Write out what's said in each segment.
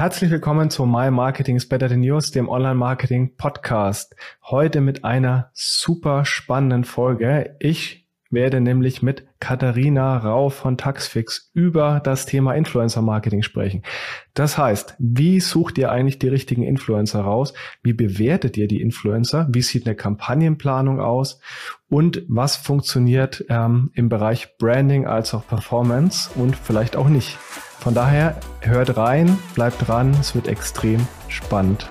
Herzlich willkommen zu My Marketing is Better Than Yours, dem Online-Marketing Podcast. Heute mit einer super spannenden Folge. Ich werde nämlich mit Katharina Rau von Taxfix über das Thema Influencer Marketing sprechen. Das heißt, wie sucht ihr eigentlich die richtigen Influencer raus? Wie bewertet ihr die Influencer? Wie sieht eine Kampagnenplanung aus? Und was funktioniert ähm, im Bereich Branding als auch Performance und vielleicht auch nicht? Von daher hört rein, bleibt dran, es wird extrem spannend.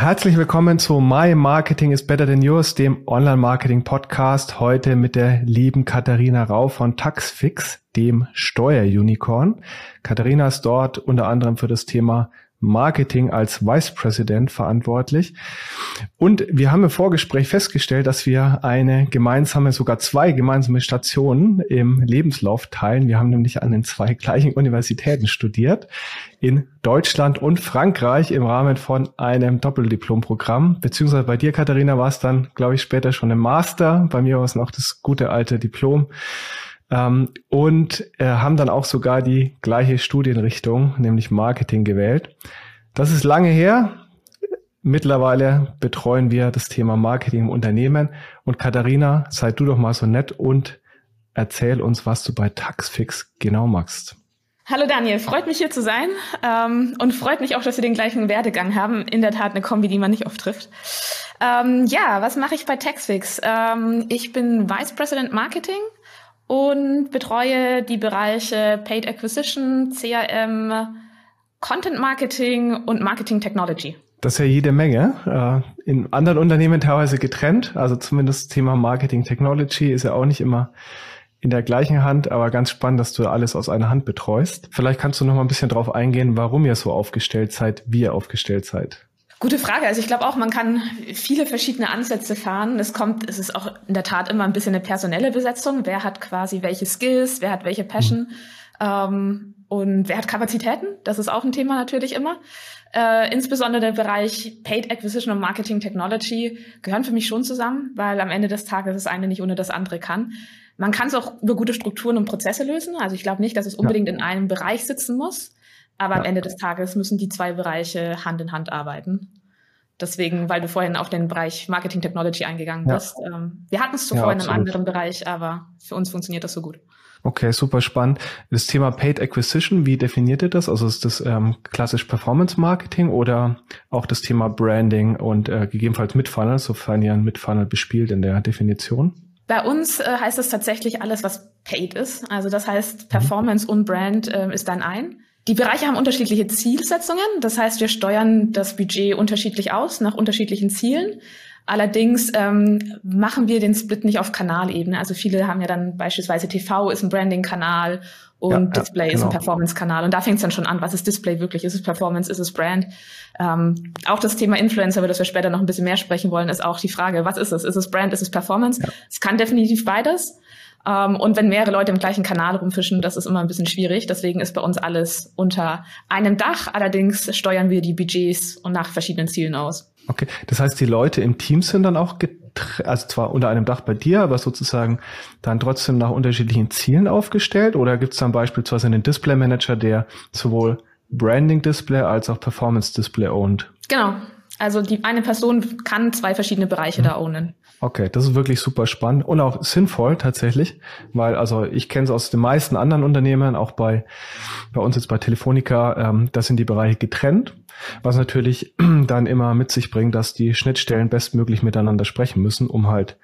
Herzlich willkommen zu My Marketing is Better Than Yours, dem Online-Marketing-Podcast. Heute mit der lieben Katharina Rau von Taxfix, dem Steuerunicorn. Katharina ist dort unter anderem für das Thema Marketing als Vice President verantwortlich. Und wir haben im Vorgespräch festgestellt, dass wir eine gemeinsame, sogar zwei gemeinsame Stationen im Lebenslauf teilen. Wir haben nämlich an den zwei gleichen Universitäten studiert, in Deutschland und Frankreich im Rahmen von einem Doppeldiplomprogramm. Beziehungsweise bei dir, Katharina, war es dann, glaube ich, später schon im Master. Bei mir war es noch das gute alte Diplom. Ähm, und äh, haben dann auch sogar die gleiche Studienrichtung, nämlich Marketing gewählt. Das ist lange her. Mittlerweile betreuen wir das Thema Marketing im Unternehmen. Und Katharina, sei du doch mal so nett und erzähl uns, was du bei Taxfix genau machst. Hallo Daniel, freut mich hier zu sein ähm, und freut mich auch, dass wir den gleichen Werdegang haben. In der Tat eine Kombi, die man nicht oft trifft. Ähm, ja, was mache ich bei Taxfix? Ähm, ich bin Vice President Marketing und betreue die Bereiche Paid Acquisition, CRM, Content Marketing und Marketing Technology. Das ist ja jede Menge. Äh, in anderen Unternehmen teilweise getrennt. Also zumindest Thema Marketing Technology ist ja auch nicht immer in der gleichen Hand, aber ganz spannend, dass du alles aus einer Hand betreust. Vielleicht kannst du noch mal ein bisschen drauf eingehen, warum ihr so aufgestellt seid, wie ihr aufgestellt seid. Gute Frage. Also ich glaube auch, man kann viele verschiedene Ansätze fahren. Es kommt, es ist auch in der Tat immer ein bisschen eine personelle Besetzung. Wer hat quasi welche Skills, wer hat welche Passion mhm. ähm, und wer hat Kapazitäten? Das ist auch ein Thema natürlich immer. Äh, insbesondere der Bereich Paid Acquisition und Marketing Technology gehören für mich schon zusammen, weil am Ende des Tages das eine nicht ohne das andere kann. Man kann es auch über gute Strukturen und Prozesse lösen. Also ich glaube nicht, dass es unbedingt ja. in einem Bereich sitzen muss. Aber ja. am Ende des Tages müssen die zwei Bereiche Hand in Hand arbeiten. Deswegen, weil du vorhin auf den Bereich Marketing Technology eingegangen bist. Ähm, wir hatten es zuvor ja, in einem anderen Bereich, aber für uns funktioniert das so gut. Okay, super spannend. Das Thema Paid Acquisition, wie definiert ihr das? Also ist das ähm, klassisch Performance Marketing oder auch das Thema Branding und äh, gegebenenfalls Mitfunnel, sofern ihr ein Mitfunnel bespielt in der Definition? Bei uns äh, heißt es tatsächlich alles, was Paid ist. Also das heißt, mhm. Performance mhm. und Brand äh, ist dann ein. Die Bereiche haben unterschiedliche Zielsetzungen. Das heißt, wir steuern das Budget unterschiedlich aus nach unterschiedlichen Zielen. Allerdings ähm, machen wir den Split nicht auf Kanalebene. Also viele haben ja dann beispielsweise TV ist ein Branding-Kanal und ja, Display ja, genau. ist ein genau. Performance-Kanal. Und da fängt es dann schon an, was ist Display wirklich? Ist es Performance? Ist es Brand? Ähm, auch das Thema Influencer, über das wir später noch ein bisschen mehr sprechen wollen, ist auch die Frage, was ist es? Ist es Brand? Ist es Performance? Ja. Es kann definitiv beides. Ähm, und wenn mehrere Leute im gleichen Kanal rumfischen, das ist immer ein bisschen schwierig. Deswegen ist bei uns alles unter einem Dach. Allerdings steuern wir die Budgets und nach verschiedenen Zielen aus. Okay, das heißt, die Leute im Team sind dann auch also zwar unter einem Dach bei dir, aber sozusagen dann trotzdem nach unterschiedlichen Zielen aufgestellt? Oder gibt es dann beispielsweise einen Display Manager, der sowohl Branding Display als auch Performance Display ownt? Genau. Also die eine Person kann zwei verschiedene Bereiche mhm. da ownen. Okay, das ist wirklich super spannend und auch sinnvoll tatsächlich, weil also ich kenne es aus den meisten anderen Unternehmen, auch bei bei uns jetzt bei Telefonica, ähm, das sind die Bereiche getrennt, was natürlich dann immer mit sich bringt, dass die Schnittstellen bestmöglich miteinander sprechen müssen, um halt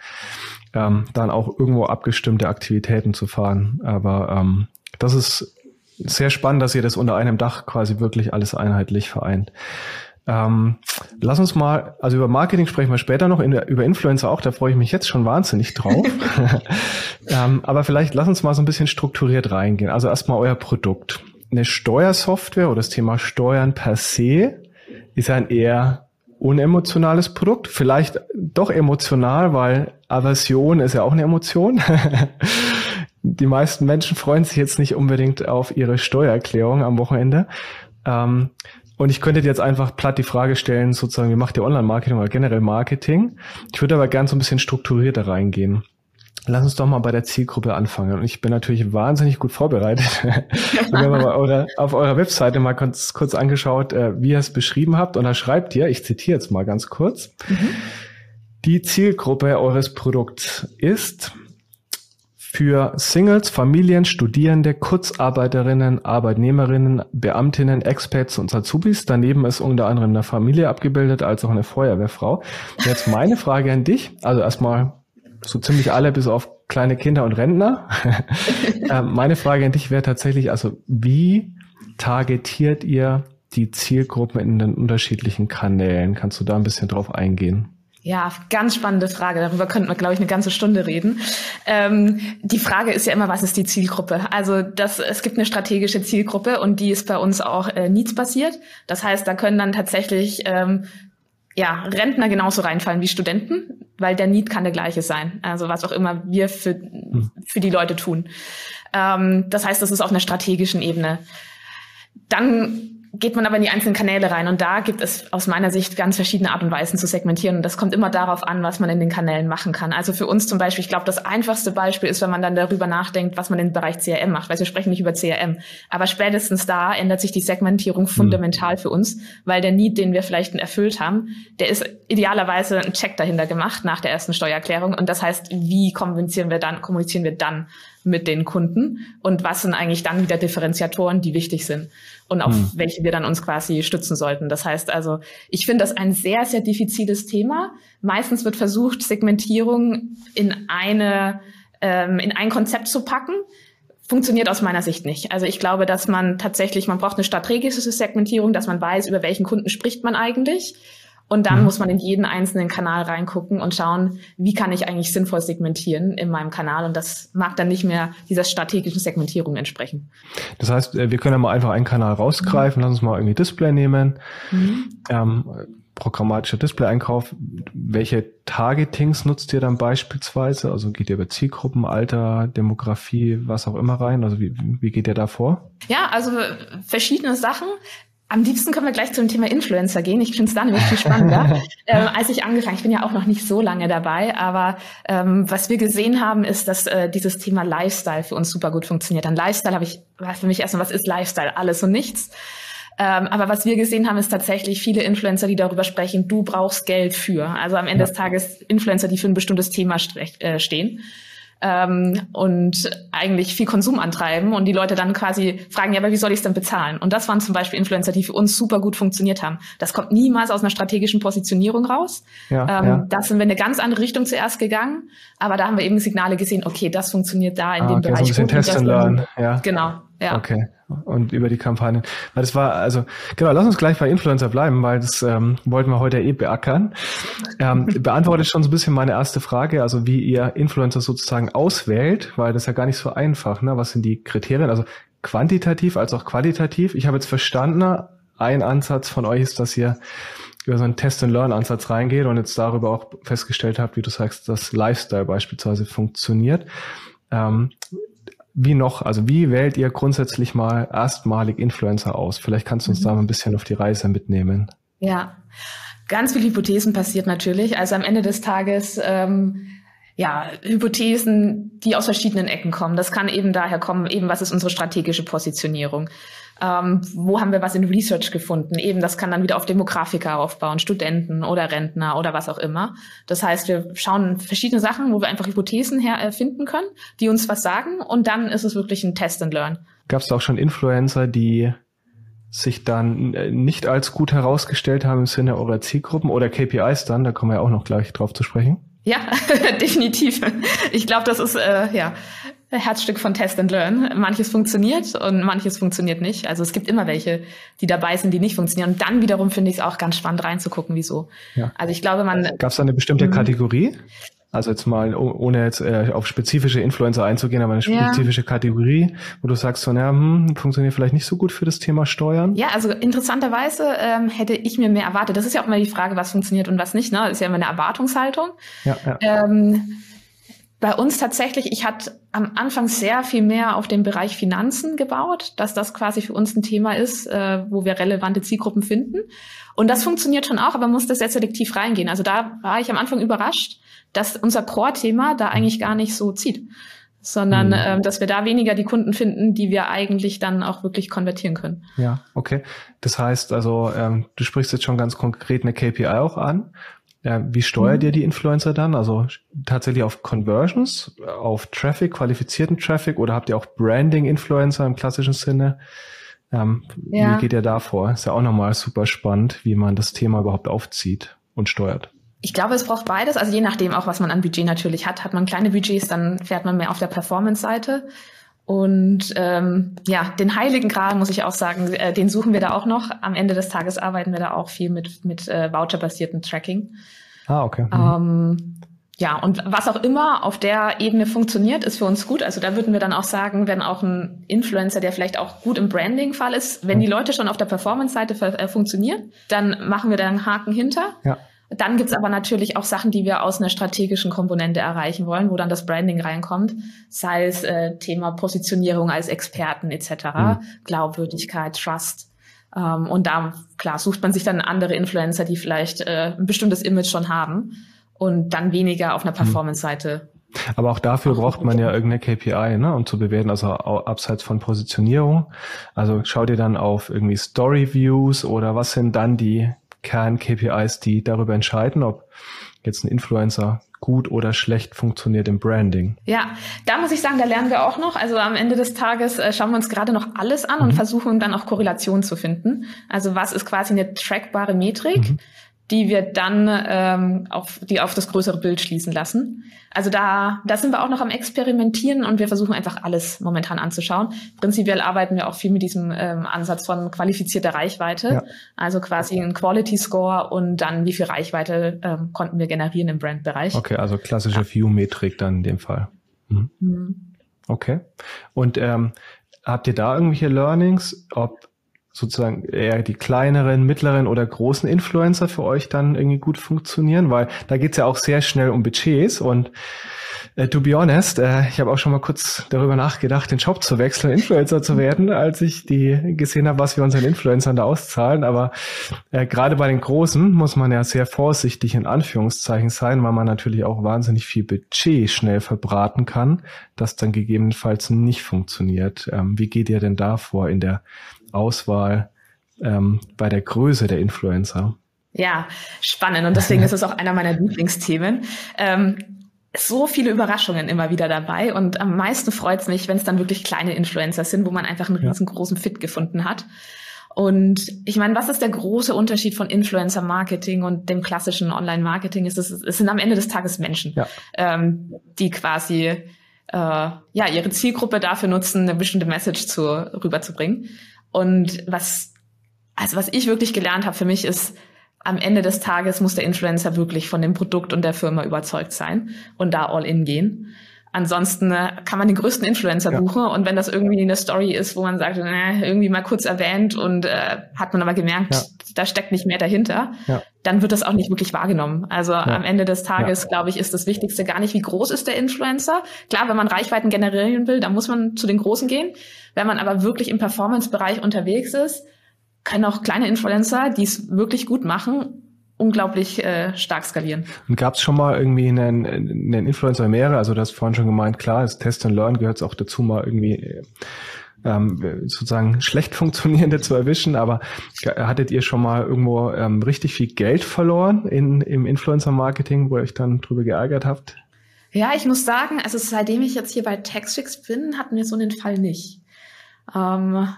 ähm, dann auch irgendwo abgestimmte Aktivitäten zu fahren. Aber ähm, das ist sehr spannend, dass ihr das unter einem Dach quasi wirklich alles einheitlich vereint. Ähm, lass uns mal, also über Marketing sprechen wir später noch, in, über Influencer auch, da freue ich mich jetzt schon wahnsinnig drauf. ähm, aber vielleicht lass uns mal so ein bisschen strukturiert reingehen. Also erstmal euer Produkt. eine Steuersoftware oder das Thema Steuern per se ist ein eher unemotionales Produkt, vielleicht doch emotional, weil Aversion ist ja auch eine Emotion. Die meisten Menschen freuen sich jetzt nicht unbedingt auf ihre Steuererklärung am Wochenende. Ähm, und ich könnte dir jetzt einfach platt die Frage stellen, sozusagen, wie macht ihr Online-Marketing oder generell Marketing? Ich würde aber gern so ein bisschen strukturierter reingehen. Lass uns doch mal bei der Zielgruppe anfangen. Und ich bin natürlich wahnsinnig gut vorbereitet. wir haben aber eure, auf eurer Webseite mal kurz, kurz angeschaut, äh, wie ihr es beschrieben habt. Und da schreibt ihr, ich zitiere jetzt mal ganz kurz, mhm. die Zielgruppe eures Produkts ist für Singles, Familien, Studierende, Kurzarbeiterinnen, Arbeitnehmerinnen, Beamtinnen, Expats und Azubis. Daneben ist unter anderem eine Familie abgebildet, als auch eine Feuerwehrfrau. Jetzt meine Frage an dich. Also erstmal so ziemlich alle bis auf kleine Kinder und Rentner. Ähm, meine Frage an dich wäre tatsächlich, also wie targetiert ihr die Zielgruppen in den unterschiedlichen Kanälen? Kannst du da ein bisschen drauf eingehen? Ja, ganz spannende Frage. Darüber könnten wir, glaube ich, eine ganze Stunde reden. Ähm, die Frage ist ja immer, was ist die Zielgruppe? Also das, es gibt eine strategische Zielgruppe und die ist bei uns auch äh, needs-basiert. Das heißt, da können dann tatsächlich ähm, ja, Rentner genauso reinfallen wie Studenten, weil der Need kann der gleiche sein. Also was auch immer wir für, hm. für die Leute tun. Ähm, das heißt, das ist auf einer strategischen Ebene. Dann geht man aber in die einzelnen Kanäle rein. Und da gibt es aus meiner Sicht ganz verschiedene Art und Weisen zu segmentieren. Und das kommt immer darauf an, was man in den Kanälen machen kann. Also für uns zum Beispiel, ich glaube, das einfachste Beispiel ist, wenn man dann darüber nachdenkt, was man im Bereich CRM macht, weil wir sprechen nicht über CRM, aber spätestens da ändert sich die Segmentierung fundamental mhm. für uns, weil der Need, den wir vielleicht erfüllt haben, der ist idealerweise ein Check dahinter gemacht nach der ersten Steuererklärung. Und das heißt, wie kommunizieren wir dann, kommunizieren wir dann mit den Kunden und was sind eigentlich dann wieder Differenziatoren, die wichtig sind und auf hm. welche wir dann uns quasi stützen sollten. Das heißt also, ich finde das ein sehr, sehr diffiziles Thema. Meistens wird versucht, Segmentierung in eine, ähm, in ein Konzept zu packen. Funktioniert aus meiner Sicht nicht. Also ich glaube, dass man tatsächlich, man braucht eine strategische Segmentierung, dass man weiß, über welchen Kunden spricht man eigentlich und dann mhm. muss man in jeden einzelnen Kanal reingucken und schauen, wie kann ich eigentlich sinnvoll segmentieren in meinem Kanal. Und das mag dann nicht mehr dieser strategischen Segmentierung entsprechen. Das heißt, äh, wir können ja mal einfach einen Kanal rausgreifen. Mhm. Lass uns mal irgendwie Display nehmen. Mhm. Ähm, programmatischer Display-Einkauf. Welche Targetings nutzt ihr dann beispielsweise? Also geht ihr über Zielgruppen, Alter, Demografie, was auch immer rein? Also wie, wie geht ihr da vor? Ja, also verschiedene Sachen. Am liebsten können wir gleich zum Thema Influencer gehen. Ich finde es da nämlich viel spannender. ähm, als ich angefangen, ich bin ja auch noch nicht so lange dabei, aber ähm, was wir gesehen haben, ist, dass äh, dieses Thema Lifestyle für uns super gut funktioniert. An Lifestyle habe ich, war für mich erstmal, was ist Lifestyle? Alles und nichts. Ähm, aber was wir gesehen haben, ist tatsächlich viele Influencer, die darüber sprechen, du brauchst Geld für. Also am Ende ja. des Tages Influencer, die für ein bestimmtes Thema äh, stehen ähm, und eigentlich viel Konsum antreiben und die Leute dann quasi fragen, ja, aber wie soll ich es denn bezahlen? Und das waren zum Beispiel Influencer, die für uns super gut funktioniert haben. Das kommt niemals aus einer strategischen Positionierung raus. Ja, ähm, ja. Da sind wir in eine ganz andere Richtung zuerst gegangen, aber da haben wir eben Signale gesehen, okay, das funktioniert da in ah, dem okay, Bereich. So ein bisschen Test and Learn, ja. Genau, ja. Okay und über die Kampagne. Weil das war, also, genau, lass uns gleich bei Influencer bleiben, weil das ähm, wollten wir heute eh beackern. Ähm, beantwortet schon so ein bisschen meine erste Frage, also wie ihr Influencer sozusagen auswählt, weil das ist ja gar nicht so einfach, ne? Was sind die Kriterien? Also quantitativ als auch qualitativ. Ich habe jetzt verstanden, ein Ansatz von euch ist, dass ihr über so einen Test-and-Learn-Ansatz reingeht und jetzt darüber auch festgestellt habt, wie du sagst, dass Lifestyle beispielsweise funktioniert. Ähm, wie noch? Also wie wählt ihr grundsätzlich mal erstmalig Influencer aus? Vielleicht kannst du uns mhm. da mal ein bisschen auf die Reise mitnehmen. Ja, ganz viele Hypothesen passiert natürlich. Also am Ende des Tages ähm, ja, Hypothesen, die aus verschiedenen Ecken kommen. Das kann eben daher kommen, eben was ist unsere strategische Positionierung. Ähm, wo haben wir was in Research gefunden? Eben, das kann dann wieder auf Demografiker aufbauen, Studenten oder Rentner oder was auch immer. Das heißt, wir schauen verschiedene Sachen, wo wir einfach Hypothesen herfinden äh, können, die uns was sagen und dann ist es wirklich ein Test and Learn. Gab es auch schon Influencer, die sich dann äh, nicht als gut herausgestellt haben im Sinne eurer Zielgruppen oder KPIs dann, da kommen wir ja auch noch gleich drauf zu sprechen? Ja, definitiv. Ich glaube, das ist äh, ja Herzstück von Test and Learn. Manches funktioniert und manches funktioniert nicht. Also es gibt immer welche, die dabei sind, die nicht funktionieren. Und dann wiederum finde ich es auch ganz spannend reinzugucken, wieso. Ja. Also ich glaube, man. Gab es da eine bestimmte mhm. Kategorie? Also jetzt mal, ohne jetzt äh, auf spezifische Influencer einzugehen, aber eine spezifische ja. Kategorie, wo du sagst, so, na, hm, funktioniert vielleicht nicht so gut für das Thema Steuern? Ja, also interessanterweise ähm, hätte ich mir mehr erwartet. Das ist ja auch immer die Frage, was funktioniert und was nicht. Ne? Das ist ja immer eine Erwartungshaltung. Ja, ja. Ähm, bei uns tatsächlich, ich hatte am Anfang sehr viel mehr auf den Bereich Finanzen gebaut, dass das quasi für uns ein Thema ist, äh, wo wir relevante Zielgruppen finden. Und das funktioniert schon auch, aber man muss das sehr selektiv reingehen. Also da war ich am Anfang überrascht, dass unser Core-Thema da eigentlich gar nicht so zieht, sondern mhm. ähm, dass wir da weniger die Kunden finden, die wir eigentlich dann auch wirklich konvertieren können. Ja, okay. Das heißt also, ähm, du sprichst jetzt schon ganz konkret eine KPI auch an. Ja, wie steuert mhm. ihr die Influencer dann? Also tatsächlich auf Conversions, auf Traffic, qualifizierten Traffic oder habt ihr auch Branding-Influencer im klassischen Sinne? Ähm, ja. Wie geht ihr da vor? Ist ja auch nochmal super spannend, wie man das Thema überhaupt aufzieht und steuert. Ich glaube, es braucht beides. Also je nachdem auch, was man an Budget natürlich hat. Hat man kleine Budgets, dann fährt man mehr auf der Performance-Seite. Und ähm, ja, den heiligen Gral muss ich auch sagen, äh, den suchen wir da auch noch. Am Ende des Tages arbeiten wir da auch viel mit, mit äh, Voucher-basierten Tracking. Ah, okay. Mhm. Ähm, ja, und was auch immer auf der Ebene funktioniert, ist für uns gut. Also da würden wir dann auch sagen, wenn auch ein Influencer, der vielleicht auch gut im Branding-Fall ist, wenn die Leute schon auf der Performance-Seite äh, funktionieren, dann machen wir da einen Haken hinter. Ja. Dann gibt's aber natürlich auch Sachen, die wir aus einer strategischen Komponente erreichen wollen, wo dann das Branding reinkommt, sei es äh, Thema Positionierung als Experten etc., mhm. Glaubwürdigkeit, Trust. Ähm, und da, klar, sucht man sich dann andere Influencer, die vielleicht äh, ein bestimmtes Image schon haben und dann weniger auf einer mhm. Performance-Seite aber auch dafür braucht man ja irgendeine KPI, ne, um zu bewerten, also abseits von Positionierung. Also schaut ihr dann auf irgendwie Story Views oder was sind dann die Kern-KPIs, die darüber entscheiden, ob jetzt ein Influencer gut oder schlecht funktioniert im Branding. Ja, da muss ich sagen, da lernen wir auch noch. Also am Ende des Tages äh, schauen wir uns gerade noch alles an mhm. und versuchen dann auch Korrelationen zu finden. Also was ist quasi eine trackbare Metrik? Mhm die wir dann ähm, auf, die auf das größere Bild schließen lassen. Also da, da sind wir auch noch am Experimentieren und wir versuchen einfach alles momentan anzuschauen. Prinzipiell arbeiten wir auch viel mit diesem ähm, Ansatz von qualifizierter Reichweite, ja. also quasi ein Quality Score und dann wie viel Reichweite ähm, konnten wir generieren im Brandbereich. Okay, also klassische ja. View-Metrik dann in dem Fall. Mhm. Mhm. Okay. Und ähm, habt ihr da irgendwelche Learnings, ob sozusagen eher die kleineren, mittleren oder großen Influencer für euch dann irgendwie gut funktionieren? Weil da geht's ja auch sehr schnell um Budgets und äh, to be honest, äh, ich habe auch schon mal kurz darüber nachgedacht, den Job zu wechseln, Influencer zu werden, als ich die gesehen habe, was wir unseren Influencern da auszahlen. Aber äh, gerade bei den Großen muss man ja sehr vorsichtig in Anführungszeichen sein, weil man natürlich auch wahnsinnig viel Budget schnell verbraten kann, das dann gegebenenfalls nicht funktioniert. Ähm, wie geht ihr denn da vor in der Auswahl ähm, bei der Größe der Influencer. Ja, spannend. Und deswegen ist es auch einer meiner Lieblingsthemen. Ähm, so viele Überraschungen immer wieder dabei. Und am meisten freut es mich, wenn es dann wirklich kleine Influencer sind, wo man einfach einen riesengroßen Fit gefunden hat. Und ich meine, was ist der große Unterschied von Influencer-Marketing und dem klassischen Online-Marketing? Es, es sind am Ende des Tages Menschen, ja. ähm, die quasi äh, ja ihre Zielgruppe dafür nutzen, eine bestimmte Message zu, rüberzubringen. Und was, also was ich wirklich gelernt habe für mich ist, am Ende des Tages muss der Influencer wirklich von dem Produkt und der Firma überzeugt sein und da all in gehen. Ansonsten äh, kann man den größten Influencer ja. buchen und wenn das irgendwie eine Story ist, wo man sagt, äh, irgendwie mal kurz erwähnt und äh, hat man aber gemerkt, ja. da steckt nicht mehr dahinter, ja. dann wird das auch nicht wirklich wahrgenommen. Also am Ende des Tages, glaube ich, ist das Wichtigste gar nicht, wie groß ist der Influencer. Klar, wenn man Reichweiten generieren will, dann muss man zu den Großen gehen. Wenn man aber wirklich im Performance-Bereich unterwegs ist, können auch kleine Influencer, die es wirklich gut machen, unglaublich äh, stark skalieren. Und gab es schon mal irgendwie einen, einen Influencer mehrere? Also du hast vorhin schon gemeint, klar, das Test and Learn gehört auch dazu, mal irgendwie ähm, sozusagen schlecht funktionierende zu erwischen, aber hattet ihr schon mal irgendwo ähm, richtig viel Geld verloren in, im Influencer-Marketing, wo ihr euch dann drüber geärgert habt? Ja, ich muss sagen, also seitdem ich jetzt hier bei Taxfix bin, hatten wir so einen Fall nicht. Ähm,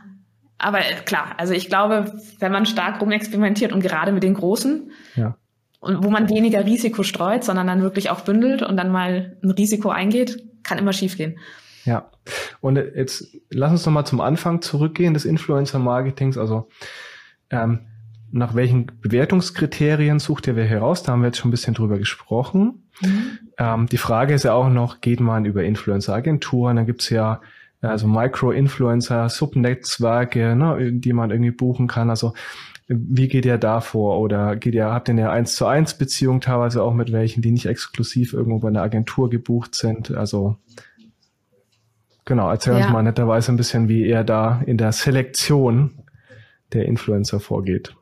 aber klar, also ich glaube, wenn man stark rumexperimentiert und gerade mit den Großen, ja. und wo man weniger Risiko streut, sondern dann wirklich auch bündelt und dann mal ein Risiko eingeht, kann immer schiefgehen. Ja, und jetzt lass uns noch mal zum Anfang zurückgehen des Influencer-Marketings. Also ähm, nach welchen Bewertungskriterien sucht ihr wer heraus? Da haben wir jetzt schon ein bisschen drüber gesprochen. Mhm. Ähm, die Frage ist ja auch noch, geht man über Influencer-Agenturen? Dann gibt's ja also Micro-Influencer, Subnetzwerke, ne, die man irgendwie buchen kann. Also wie geht ihr da vor? Oder geht ihr, habt ihr eine 1 zu 1 Beziehung teilweise auch mit welchen, die nicht exklusiv irgendwo bei einer Agentur gebucht sind? Also genau, erzähl ja. uns mal netterweise ein bisschen, wie ihr da in der Selektion der Influencer vorgeht.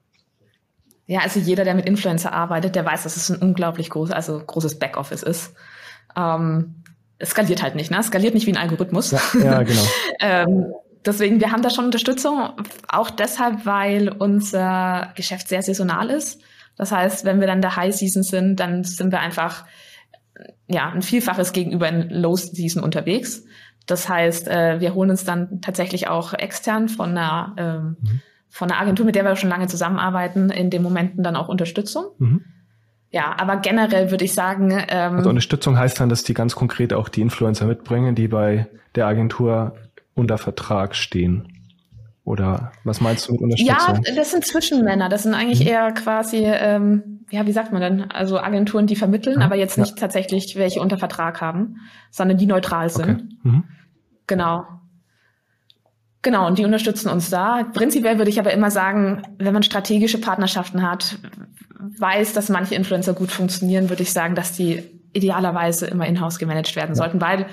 Ja, also jeder, der mit Influencer arbeitet, der weiß, dass es ein unglaublich groß, also großes Backoffice ist. Ähm, es skaliert halt nicht, ne? Es skaliert nicht wie ein Algorithmus. Ja, ja genau. ähm, deswegen, wir haben da schon Unterstützung, auch deshalb, weil unser Geschäft sehr saisonal ist. Das heißt, wenn wir dann der High Season sind, dann sind wir einfach ja ein Vielfaches gegenüber in Low Season unterwegs. Das heißt, äh, wir holen uns dann tatsächlich auch extern von einer ähm, mhm von einer Agentur, mit der wir schon lange zusammenarbeiten, in den Momenten dann auch Unterstützung. Mhm. Ja, aber generell würde ich sagen. Ähm, also Unterstützung heißt dann, dass die ganz konkret auch die Influencer mitbringen, die bei der Agentur unter Vertrag stehen. Oder was meinst du mit Unterstützung? Ja, das sind Zwischenmänner. Das sind eigentlich mhm. eher quasi, ähm, ja, wie sagt man denn? Also Agenturen, die vermitteln, ja, aber jetzt nicht tatsächlich welche unter Vertrag haben, sondern die neutral sind. Okay. Mhm. Genau. Genau, und die unterstützen uns da. Prinzipiell würde ich aber immer sagen, wenn man strategische Partnerschaften hat, weiß, dass manche Influencer gut funktionieren, würde ich sagen, dass die idealerweise immer in-house gemanagt werden ja. sollten, weil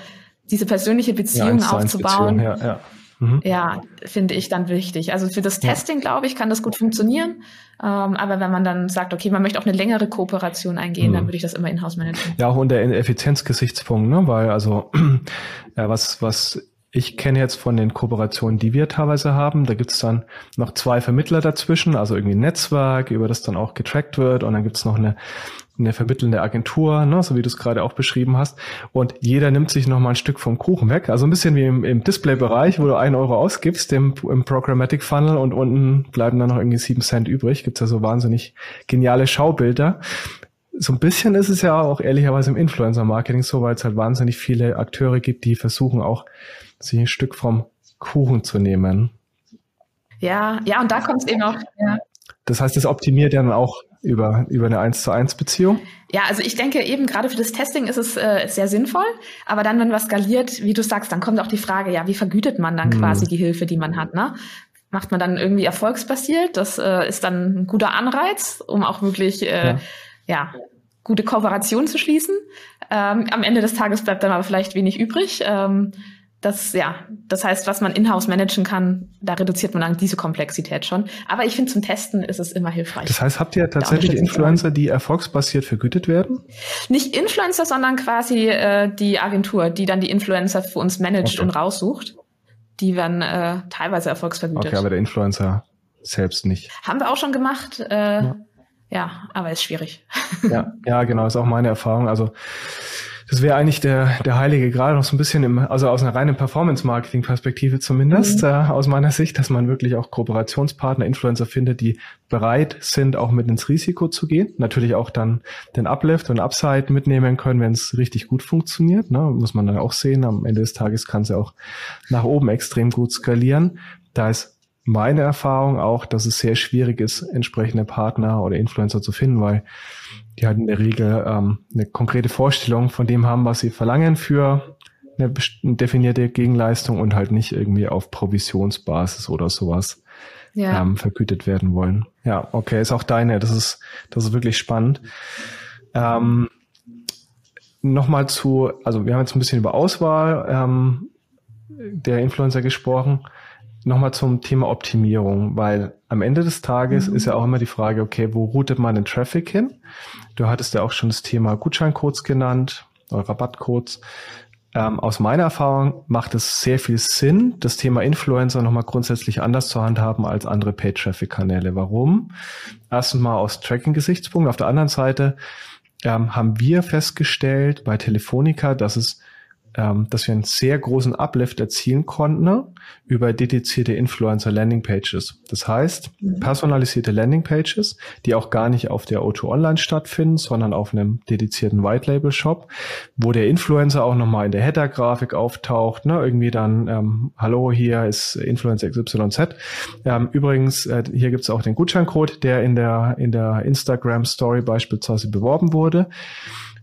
diese persönliche Beziehung ja, aufzubauen, Beziehung, ja, mhm. ja, finde ich dann wichtig. Also für das Testing, glaube ich, kann das gut funktionieren. Ähm, aber wenn man dann sagt, okay, man möchte auch eine längere Kooperation eingehen, mhm. dann würde ich das immer in-house managen. Ja, auch unter Effizienzgesichtspunkt, ne? weil also ja, was, was ich kenne jetzt von den Kooperationen, die wir teilweise haben, da gibt es dann noch zwei Vermittler dazwischen, also irgendwie ein Netzwerk, über das dann auch getrackt wird und dann gibt es noch eine, eine vermittelnde Agentur, ne, so wie du es gerade auch beschrieben hast. Und jeder nimmt sich noch mal ein Stück vom Kuchen weg. Also ein bisschen wie im, im Display-Bereich, wo du einen Euro ausgibst im, im Programmatic Funnel und unten bleiben dann noch irgendwie sieben Cent übrig. Gibt's ja so wahnsinnig geniale Schaubilder so ein bisschen ist es ja auch ehrlicherweise im Influencer-Marketing so, weil es halt wahnsinnig viele Akteure gibt, die versuchen auch sich ein Stück vom Kuchen zu nehmen. Ja, ja, und da kommt es eben auch. Ja. Das heißt, es optimiert ja dann auch über, über eine 1 zu 1 Beziehung? Ja, also ich denke eben gerade für das Testing ist es äh, sehr sinnvoll. Aber dann, wenn was skaliert, wie du sagst, dann kommt auch die Frage, ja, wie vergütet man dann hm. quasi die Hilfe, die man hat, ne? Macht man dann irgendwie erfolgsbasiert? Das äh, ist dann ein guter Anreiz, um auch wirklich, äh, ja. ja gute Kooperation zu schließen. Ähm, am Ende des Tages bleibt dann aber vielleicht wenig übrig. Ähm, das, ja, das heißt, was man in-house managen kann, da reduziert man dann diese Komplexität schon. Aber ich finde, zum Testen ist es immer hilfreich. Das heißt, habt ihr tatsächlich Influencer, die erfolgsbasiert vergütet werden? Nicht Influencer, sondern quasi äh, die Agentur, die dann die Influencer für uns managt okay. und raussucht. Die werden äh, teilweise erfolgsvergütet. Okay, aber der Influencer selbst nicht. Haben wir auch schon gemacht. Äh, ja. ja, aber ist schwierig. Ja, ja, genau, ist auch meine Erfahrung. Also das wäre eigentlich der, der heilige Grad noch so ein bisschen im, also aus einer reinen Performance-Marketing-Perspektive zumindest, mhm. äh, aus meiner Sicht, dass man wirklich auch Kooperationspartner, Influencer findet, die bereit sind, auch mit ins Risiko zu gehen. Natürlich auch dann den Uplift und Upside mitnehmen können, wenn es richtig gut funktioniert. Ne? Muss man dann auch sehen. Am Ende des Tages kann es ja auch nach oben extrem gut skalieren. Da ist meine Erfahrung auch, dass es sehr schwierig ist, entsprechende Partner oder Influencer zu finden, weil die halt in der Regel ähm, eine konkrete Vorstellung von dem haben, was sie verlangen für eine definierte Gegenleistung und halt nicht irgendwie auf Provisionsbasis oder sowas ja. ähm, vergütet werden wollen. Ja, okay, ist auch deine. Das ist, das ist wirklich spannend. Ähm, Nochmal zu, also wir haben jetzt ein bisschen über Auswahl ähm, der Influencer gesprochen. Nochmal zum Thema Optimierung, weil am Ende des Tages mhm. ist ja auch immer die Frage, okay, wo routet man den Traffic hin? Du hattest ja auch schon das Thema Gutscheincodes genannt oder Rabattcodes. Ähm, aus meiner Erfahrung macht es sehr viel Sinn, das Thema Influencer nochmal grundsätzlich anders zu handhaben als andere Paid-Traffic-Kanäle. Warum? Erstens mal aus Tracking-Gesichtspunkten. Auf der anderen Seite ähm, haben wir festgestellt bei Telefonica, dass es ähm, dass wir einen sehr großen Uplift erzielen konnten ne, über dedizierte Influencer Landing Pages. Das heißt, mhm. personalisierte Landing Pages, die auch gar nicht auf der O2 Online stattfinden, sondern auf einem dedizierten White Label Shop, wo der Influencer auch nochmal in der Header-Grafik auftaucht, ne, irgendwie dann, ähm, hallo, hier ist Influencer XYZ. Ähm, übrigens, äh, hier gibt's auch den Gutscheincode, der in der, in der Instagram Story beispielsweise beworben wurde.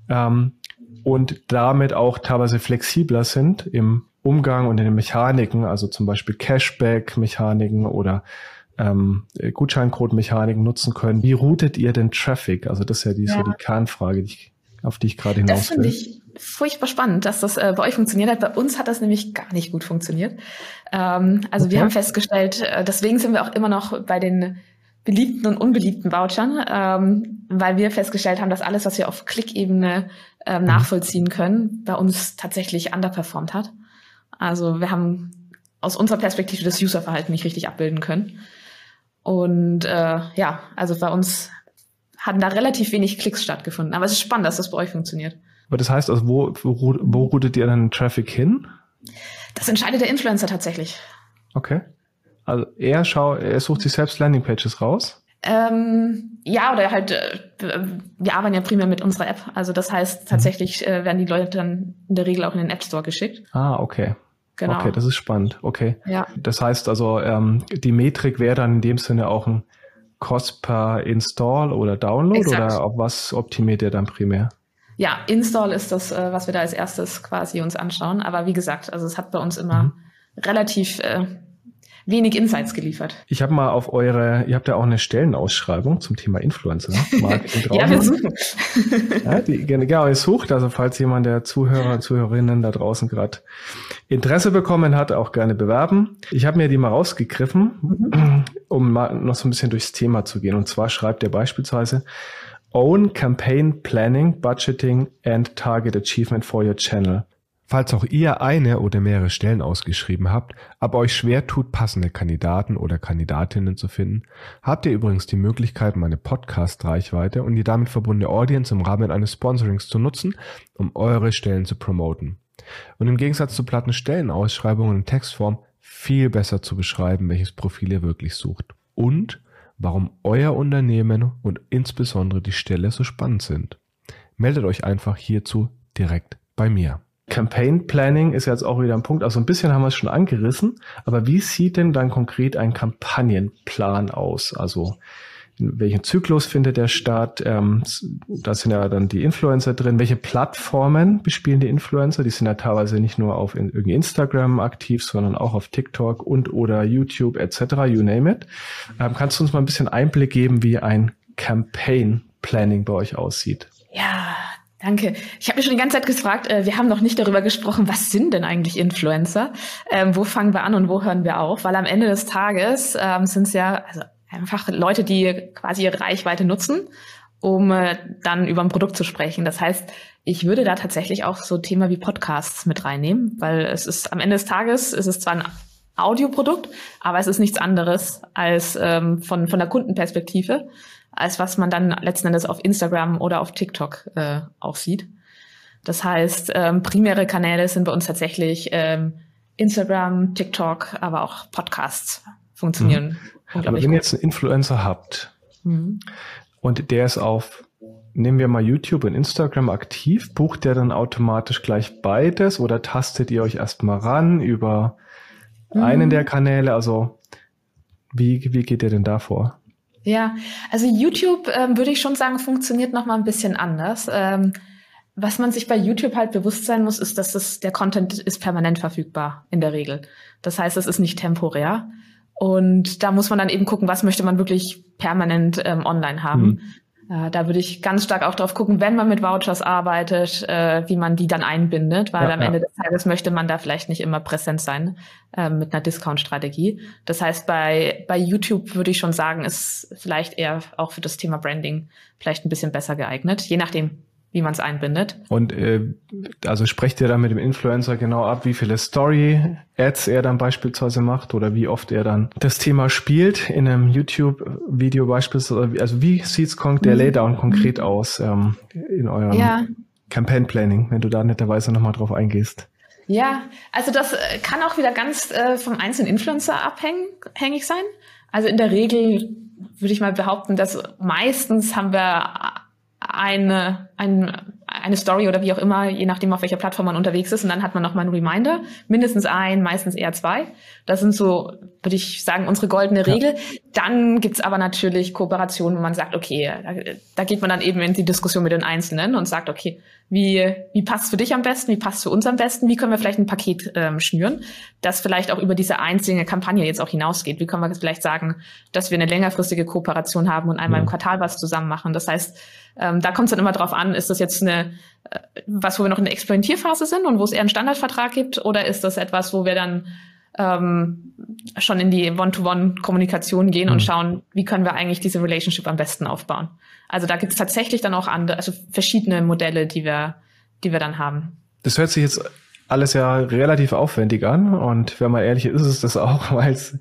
Ähm, und damit auch teilweise flexibler sind im Umgang und in den Mechaniken, also zum Beispiel Cashback-Mechaniken oder ähm, Gutscheincode-Mechaniken nutzen können. Wie routet ihr den Traffic? Also das ist ja die, ja. so die Kernfrage, die ich, auf die ich gerade hinaus Das finde ich furchtbar spannend, dass das äh, bei euch funktioniert hat. Bei uns hat das nämlich gar nicht gut funktioniert. Ähm, also okay. wir haben festgestellt, äh, deswegen sind wir auch immer noch bei den beliebten und unbeliebten Vouchern, ähm, weil wir festgestellt haben, dass alles, was wir auf Klickebene ähm, mhm. nachvollziehen können, bei uns tatsächlich underperformed hat. Also wir haben aus unserer Perspektive das Userverhalten nicht richtig abbilden können. Und äh, ja, also bei uns hatten da relativ wenig Klicks stattgefunden. Aber es ist spannend, dass das bei euch funktioniert. Aber das heißt, also wo, wo, wo routet ihr dann Traffic hin? Das entscheidet der Influencer tatsächlich. Okay. Also er, schau, er sucht sich selbst Landingpages raus? Ähm, ja, oder halt, äh, wir arbeiten ja primär mit unserer App. Also das heißt, tatsächlich äh, werden die Leute dann in der Regel auch in den App Store geschickt. Ah, okay. Genau. Okay, das ist spannend. Okay. Ja. Das heißt also, ähm, die Metrik wäre dann in dem Sinne auch ein Cost per Install oder Download Exakt. oder auf was optimiert ihr dann primär? Ja, Install ist das, äh, was wir da als erstes quasi uns anschauen. Aber wie gesagt, also es hat bei uns immer mhm. relativ äh, wenig Insights geliefert. Ich habe mal auf eure, ihr habt ja auch eine Stellenausschreibung zum Thema Influencer Marketing ja, wir suchen. ja, die, genau, ihr sucht, also falls jemand der Zuhörer, Zuhörerinnen da draußen gerade Interesse bekommen hat, auch gerne bewerben. Ich habe mir die mal rausgegriffen, mhm. um mal noch so ein bisschen durchs Thema zu gehen. Und zwar schreibt ihr beispielsweise, Own Campaign Planning, Budgeting and Target Achievement for your channel. Falls auch ihr eine oder mehrere Stellen ausgeschrieben habt, aber euch schwer tut, passende Kandidaten oder Kandidatinnen zu finden, habt ihr übrigens die Möglichkeit, meine Podcast-Reichweite und die damit verbundene Audience im Rahmen eines Sponsorings zu nutzen, um eure Stellen zu promoten. Und im Gegensatz zu platten Stellenausschreibungen in Textform viel besser zu beschreiben, welches Profil ihr wirklich sucht und warum euer Unternehmen und insbesondere die Stelle so spannend sind. Meldet euch einfach hierzu direkt bei mir. Campaign Planning ist jetzt auch wieder ein Punkt. Also ein bisschen haben wir es schon angerissen. Aber wie sieht denn dann konkret ein Kampagnenplan aus? Also in welchem Zyklus findet der statt? Ähm, da sind ja dann die Influencer drin. Welche Plattformen bespielen die Influencer? Die sind ja teilweise nicht nur auf irgendwie Instagram aktiv, sondern auch auf TikTok und oder YouTube etc. You name it. Ähm, kannst du uns mal ein bisschen Einblick geben, wie ein Campaign Planning bei euch aussieht? Ja, Danke. Ich habe mich schon die ganze Zeit gefragt, äh, wir haben noch nicht darüber gesprochen, was sind denn eigentlich Influencer? Ähm, wo fangen wir an und wo hören wir auf? Weil am Ende des Tages ähm, sind es ja also einfach Leute, die quasi ihre Reichweite nutzen, um äh, dann über ein Produkt zu sprechen. Das heißt, ich würde da tatsächlich auch so Thema wie Podcasts mit reinnehmen, weil es ist am Ende des Tages, es ist zwar ein Audioprodukt, aber es ist nichts anderes als ähm, von, von der Kundenperspektive als was man dann letzten Endes auf Instagram oder auf TikTok äh, auch sieht. Das heißt, ähm, primäre Kanäle sind bei uns tatsächlich ähm, Instagram, TikTok, aber auch Podcasts funktionieren. Mhm. Aber wenn ihr jetzt einen Influencer habt mhm. und der ist auf, nehmen wir mal YouTube und Instagram aktiv, bucht der dann automatisch gleich beides oder tastet ihr euch erstmal ran über mhm. einen der Kanäle? Also wie, wie geht ihr denn da vor? Ja, also YouTube ähm, würde ich schon sagen, funktioniert noch mal ein bisschen anders. Ähm, was man sich bei YouTube halt bewusst sein muss, ist, dass es, der Content ist permanent verfügbar in der Regel. Das heißt, es ist nicht temporär. Und da muss man dann eben gucken, was möchte man wirklich permanent ähm, online haben. Mhm. Äh, da würde ich ganz stark auch drauf gucken, wenn man mit Vouchers arbeitet, äh, wie man die dann einbindet, weil ja, am ja. Ende des Tages möchte man da vielleicht nicht immer präsent sein äh, mit einer Discount-Strategie. Das heißt, bei, bei YouTube würde ich schon sagen, ist vielleicht eher auch für das Thema Branding vielleicht ein bisschen besser geeignet, je nachdem, wie man es einbindet. Und äh, also sprecht ihr dann mit dem Influencer genau ab, wie viele Story-Ads er dann beispielsweise macht oder wie oft er dann das Thema spielt in einem YouTube-Video beispielsweise. Also wie sieht's der mhm. Laydown konkret aus ähm, in eurem ja. Campaign Planning, wenn du da netterweise nochmal drauf eingehst? Ja, also das äh, kann auch wieder ganz äh, vom einzelnen Influencer abhängig sein. Also in der Regel würde ich mal behaupten, dass meistens haben wir eine, ein, eine Story oder wie auch immer, je nachdem, auf welcher Plattform man unterwegs ist. Und dann hat man nochmal einen Reminder, mindestens ein, meistens eher zwei. Das sind so, würde ich sagen, unsere goldene Regel. Ja. Dann gibt's aber natürlich Kooperationen, wo man sagt, okay, da, da, geht man dann eben in die Diskussion mit den Einzelnen und sagt, okay, wie, wie passt für dich am besten, wie passt für uns am besten, wie können wir vielleicht ein Paket ähm, schnüren, das vielleicht auch über diese einzelne Kampagne jetzt auch hinausgeht. Wie können wir vielleicht sagen, dass wir eine längerfristige Kooperation haben und einmal im Quartal was zusammen machen. Das heißt, ähm, da kommt es dann immer drauf an, ist das jetzt eine, äh, was, wo wir noch in der Experimentierphase sind und wo es eher einen Standardvertrag gibt, oder ist das etwas, wo wir dann ähm, schon in die One-to-One-Kommunikation gehen mhm. und schauen, wie können wir eigentlich diese Relationship am besten aufbauen. Also da gibt es tatsächlich dann auch andere, also verschiedene Modelle, die wir, die wir dann haben. Das hört sich jetzt alles ja relativ aufwendig an und wenn man ehrlich ist, ist es das auch, weil es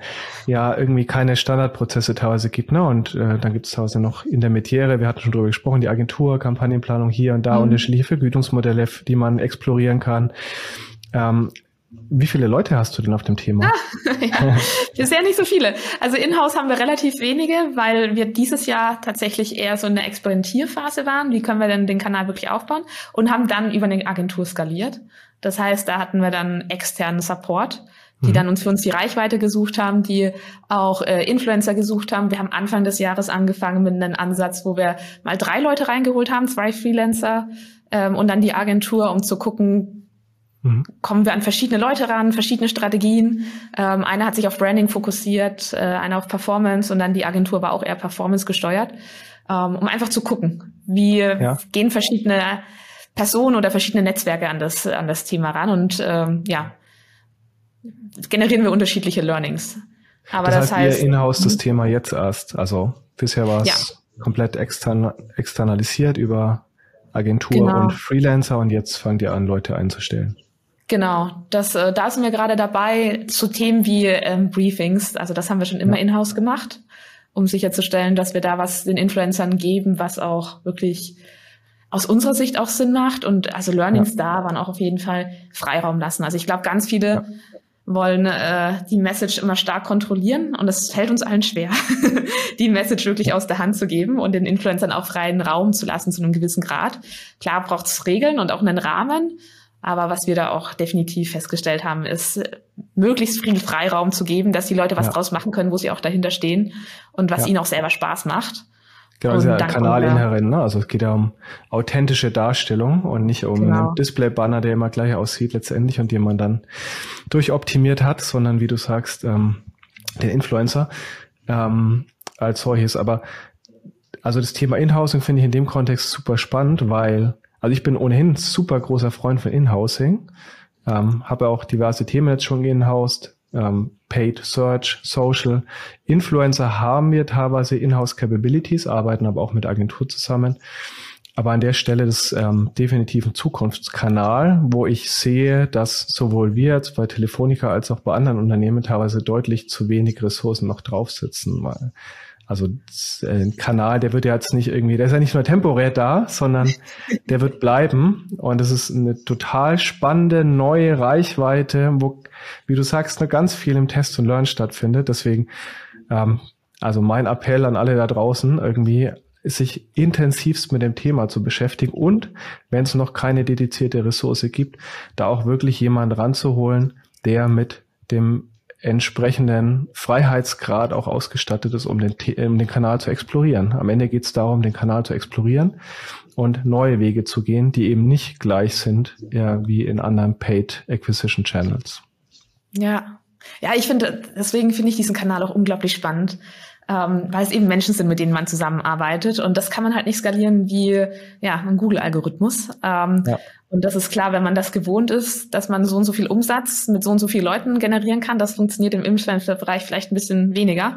ja irgendwie keine Standardprozesse teilweise gibt. Ne? Und äh, dann gibt es teilweise noch Intermediäre, wir hatten schon drüber gesprochen, die Agentur, Kampagnenplanung hier und da, mhm. unterschiedliche Vergütungsmodelle, die man explorieren kann. Ähm, wie viele Leute hast du denn auf dem Thema? Ah, ja, bisher nicht so viele. Also in-house haben wir relativ wenige, weil wir dieses Jahr tatsächlich eher so in der Experimentierphase waren. Wie können wir denn den Kanal wirklich aufbauen? Und haben dann über eine Agentur skaliert. Das heißt, da hatten wir dann externen Support, die mhm. dann uns für uns die Reichweite gesucht haben, die auch äh, Influencer gesucht haben. Wir haben Anfang des Jahres angefangen mit einem Ansatz, wo wir mal drei Leute reingeholt haben, zwei Freelancer ähm, und dann die Agentur, um zu gucken, mhm. kommen wir an verschiedene Leute ran, verschiedene Strategien. Ähm, einer hat sich auf Branding fokussiert, äh, einer auf Performance und dann die Agentur war auch eher Performance gesteuert, ähm, um einfach zu gucken, wie ja. gehen verschiedene Personen oder verschiedene Netzwerke an das, an das Thema ran und ähm, ja, generieren wir unterschiedliche Learnings. Aber das, das heißt, heißt ihr in-house das mhm. Thema jetzt erst. Also bisher war es ja. komplett extern, externalisiert über Agentur genau. und Freelancer und jetzt fangt ihr an, Leute einzustellen. Genau, das, äh, da sind wir gerade dabei zu Themen wie ähm, Briefings. Also das haben wir schon immer ja. in-house gemacht, um sicherzustellen, dass wir da was den Influencern geben, was auch wirklich aus unserer Sicht auch Sinn macht. Und also Learnings ja. da waren auch auf jeden Fall Freiraum lassen. Also ich glaube, ganz viele ja. wollen äh, die Message immer stark kontrollieren und es fällt uns allen schwer, die Message wirklich aus der Hand zu geben und den Influencern auch freien Raum zu lassen zu einem gewissen Grad. Klar braucht es Regeln und auch einen Rahmen. Aber was wir da auch definitiv festgestellt haben, ist, möglichst viel Freiraum zu geben, dass die Leute was ja. draus machen können, wo sie auch dahinter stehen und was ihnen auch selber Spaß macht. Genau, das ist ja kanalinhärent, ne? Also es geht ja um authentische Darstellung und nicht um genau. einen Display-Banner, der immer gleich aussieht letztendlich und den man dann durchoptimiert hat, sondern wie du sagst, ähm, der Influencer ähm, als solches. Aber also das Thema Inhousing finde ich in dem Kontext super spannend, weil, also ich bin ohnehin super großer Freund von Inhousing, ähm, habe auch diverse Themen jetzt schon gehoused, ähm, Paid Search, Social. Influencer haben wir teilweise Inhouse Capabilities, arbeiten aber auch mit Agentur zusammen. Aber an der Stelle ist ähm, definitiv ein Zukunftskanal, wo ich sehe, dass sowohl wir jetzt bei Telefonica als auch bei anderen Unternehmen teilweise deutlich zu wenig Ressourcen noch draufsitzen. Weil also äh, ein Kanal, der wird ja jetzt nicht irgendwie, der ist ja nicht nur temporär da, sondern der wird bleiben. Und es ist eine total spannende neue Reichweite, wo, wie du sagst, nur ganz viel im Test und Learn stattfindet. Deswegen, ähm, also mein Appell an alle da draußen, irgendwie sich intensivst mit dem Thema zu beschäftigen und wenn es noch keine dedizierte Ressource gibt, da auch wirklich jemanden ranzuholen, der mit dem entsprechenden Freiheitsgrad auch ausgestattet ist, um den, um den Kanal zu explorieren. Am Ende geht es darum, den Kanal zu explorieren und neue Wege zu gehen, die eben nicht gleich sind ja, wie in anderen Paid Acquisition Channels. Ja, ja, ich finde, deswegen finde ich diesen Kanal auch unglaublich spannend, ähm, weil es eben Menschen sind, mit denen man zusammenarbeitet. Und das kann man halt nicht skalieren wie ja, ein Google-Algorithmus. Ähm, ja. Und das ist klar, wenn man das gewohnt ist, dass man so und so viel Umsatz mit so und so vielen Leuten generieren kann, das funktioniert im Influencer-Bereich vielleicht ein bisschen weniger,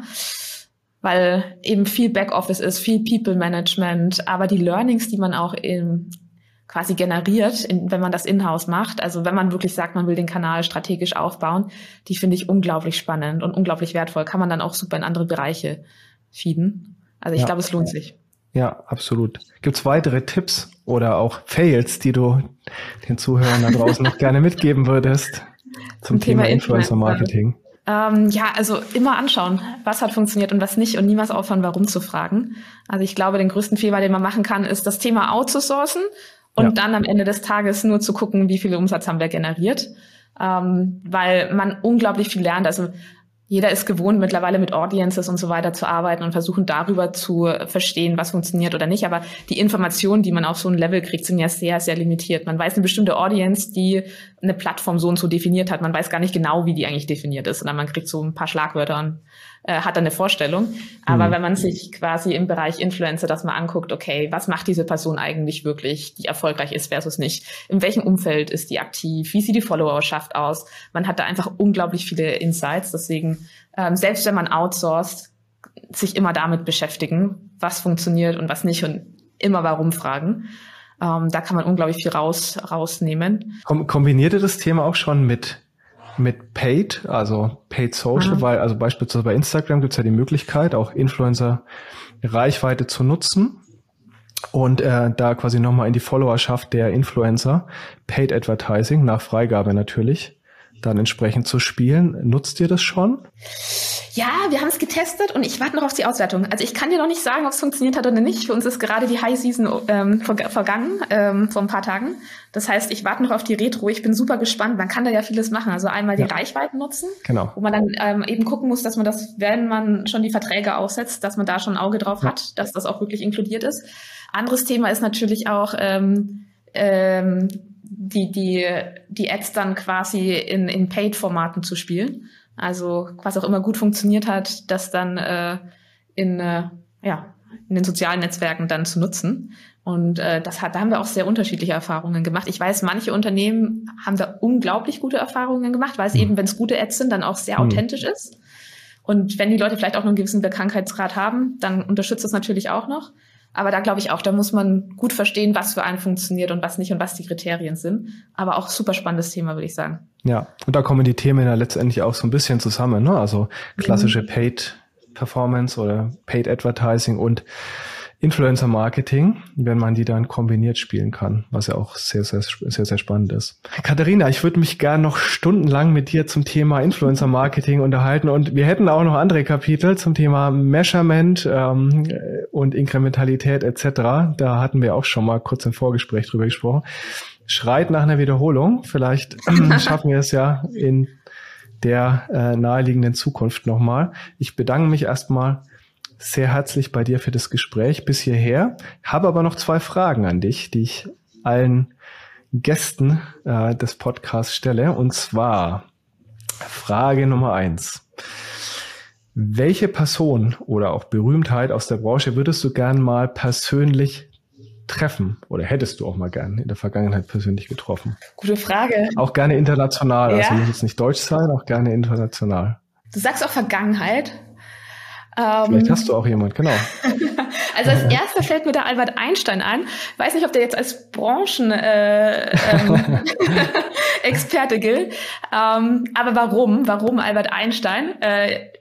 weil eben viel Backoffice ist, viel People-Management, aber die Learnings, die man auch im, quasi generiert, in, wenn man das in-house macht, also wenn man wirklich sagt, man will den Kanal strategisch aufbauen, die finde ich unglaublich spannend und unglaublich wertvoll, kann man dann auch super in andere Bereiche feeden. Also ich ja. glaube, es lohnt sich. Ja, absolut. Gibt es weitere Tipps oder auch Fails, die du den Zuhörern da draußen noch gerne mitgeben würdest zum Thema, Thema Influencer Marketing? Ähm, ja, also immer anschauen, was hat funktioniert und was nicht und niemals aufhören, warum zu fragen. Also ich glaube, den größten Fehler, den man machen kann, ist das Thema outzusourcen und ja. dann am Ende des Tages nur zu gucken, wie viel Umsatz haben wir generiert. Ähm, weil man unglaublich viel lernt. Also jeder ist gewohnt, mittlerweile mit Audiences und so weiter zu arbeiten und versuchen darüber zu verstehen, was funktioniert oder nicht. Aber die Informationen, die man auf so ein Level kriegt, sind ja sehr, sehr limitiert. Man weiß eine bestimmte Audience, die eine Plattform so und so definiert hat. Man weiß gar nicht genau, wie die eigentlich definiert ist, sondern man kriegt so ein paar Schlagwörter und äh, hat dann eine Vorstellung. Aber mhm. wenn man sich quasi im Bereich Influencer das mal anguckt, okay, was macht diese Person eigentlich wirklich, die erfolgreich ist versus nicht? In welchem Umfeld ist die aktiv? Wie sieht die Followerschaft aus? Man hat da einfach unglaublich viele Insights. Deswegen, ähm, selbst wenn man outsourced, sich immer damit beschäftigen, was funktioniert und was nicht und immer warum fragen. Ähm, da kann man unglaublich viel raus, rausnehmen. Kombiniert ihr das Thema auch schon mit mit Paid, also Paid Social, mhm. weil also beispielsweise bei Instagram gibt es ja die Möglichkeit, auch Influencer Reichweite zu nutzen und äh, da quasi nochmal in die Followerschaft der Influencer Paid Advertising nach Freigabe natürlich dann entsprechend zu spielen. Nutzt ihr das schon? Ja, wir haben es getestet und ich warte noch auf die Auswertung. Also ich kann dir noch nicht sagen, ob es funktioniert hat oder nicht. Für uns ist gerade die High Season ähm, vergangen, ähm, vor ein paar Tagen. Das heißt, ich warte noch auf die Retro. Ich bin super gespannt. Man kann da ja vieles machen. Also einmal die ja. Reichweiten nutzen, genau. wo man dann ähm, eben gucken muss, dass man das, wenn man schon die Verträge aussetzt, dass man da schon ein Auge drauf ja. hat, dass das auch wirklich inkludiert ist. Anderes Thema ist natürlich auch ähm, ähm, die, die, die Ads dann quasi in, in Paid-Formaten zu spielen. Also was auch immer gut funktioniert hat, das dann äh, in, äh, ja, in den sozialen Netzwerken dann zu nutzen. Und äh, das hat, da haben wir auch sehr unterschiedliche Erfahrungen gemacht. Ich weiß, manche Unternehmen haben da unglaublich gute Erfahrungen gemacht, weil es mhm. eben, wenn es gute Ads sind, dann auch sehr mhm. authentisch ist. Und wenn die Leute vielleicht auch noch einen gewissen Bekanntheitsgrad haben, dann unterstützt das natürlich auch noch. Aber da glaube ich auch, da muss man gut verstehen, was für einen funktioniert und was nicht und was die Kriterien sind. Aber auch super spannendes Thema, würde ich sagen. Ja, und da kommen die Themen ja letztendlich auch so ein bisschen zusammen, ne? Also klassische mhm. Paid Performance oder Paid Advertising und Influencer Marketing, wenn man die dann kombiniert spielen kann, was ja auch sehr, sehr, sehr, sehr spannend ist. Katharina, ich würde mich gern noch stundenlang mit dir zum Thema Influencer Marketing unterhalten und wir hätten auch noch andere Kapitel zum Thema Measurement ähm, und Inkrementalität etc. Da hatten wir auch schon mal kurz im Vorgespräch drüber gesprochen. Schreit nach einer Wiederholung. Vielleicht schaffen wir es ja in der äh, naheliegenden Zukunft nochmal. Ich bedanke mich erstmal sehr herzlich bei dir für das Gespräch bis hierher. Habe aber noch zwei Fragen an dich, die ich allen Gästen äh, des Podcasts stelle. Und zwar Frage Nummer eins. Welche Person oder auch Berühmtheit aus der Branche würdest du gern mal persönlich treffen? Oder hättest du auch mal gern in der Vergangenheit persönlich getroffen? Gute Frage. Auch gerne international. Ja. Also muss jetzt nicht deutsch sein, auch gerne international. Du sagst auch Vergangenheit. Vielleicht hast du auch jemand, genau. also als erster fällt mir der Albert Einstein ein. Weiß nicht, ob der jetzt als Branchenexperte äh, ähm, gilt. Ähm, aber warum? Warum Albert Einstein? Äh,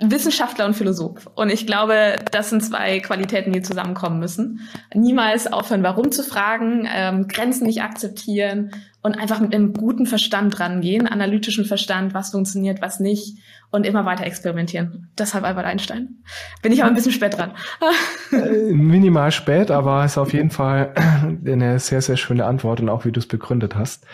Wissenschaftler und Philosoph. Und ich glaube, das sind zwei Qualitäten, die zusammenkommen müssen. Niemals aufhören, warum zu fragen, ähm, Grenzen nicht akzeptieren und einfach mit einem guten Verstand rangehen, analytischen Verstand, was funktioniert, was nicht und immer weiter experimentieren. Deshalb Albert Einstein. Bin ich aber ein bisschen spät dran. Äh, minimal spät, aber ist auf jeden Fall eine sehr, sehr schöne Antwort und auch wie du es begründet hast.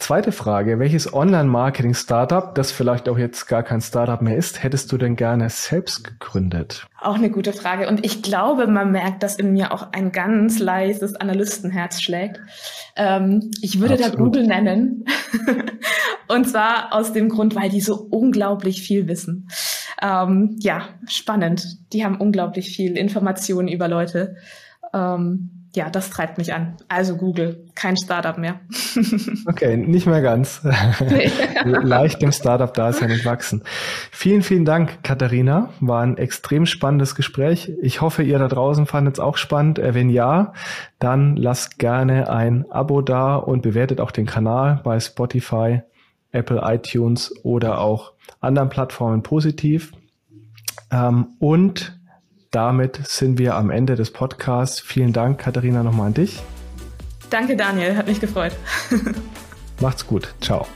Zweite Frage, welches Online-Marketing-Startup, das vielleicht auch jetzt gar kein Startup mehr ist, hättest du denn gerne selbst gegründet? Auch eine gute Frage. Und ich glaube, man merkt, dass in mir auch ein ganz leises Analystenherz schlägt. Ähm, ich würde Absolut. da Google nennen. Und zwar aus dem Grund, weil die so unglaublich viel wissen. Ähm, ja, spannend. Die haben unglaublich viel Informationen über Leute. Ähm, ja, das treibt mich an. Also Google, kein Startup mehr. okay, nicht mehr ganz. Leicht dem Startup da ist ja nicht wachsen. Vielen, vielen Dank, Katharina. War ein extrem spannendes Gespräch. Ich hoffe, ihr da draußen fandet es auch spannend. Äh, wenn ja, dann lasst gerne ein Abo da und bewertet auch den Kanal bei Spotify, Apple iTunes oder auch anderen Plattformen positiv. Ähm, und damit sind wir am Ende des Podcasts. Vielen Dank, Katharina, nochmal an dich. Danke, Daniel. Hat mich gefreut. Macht's gut. Ciao.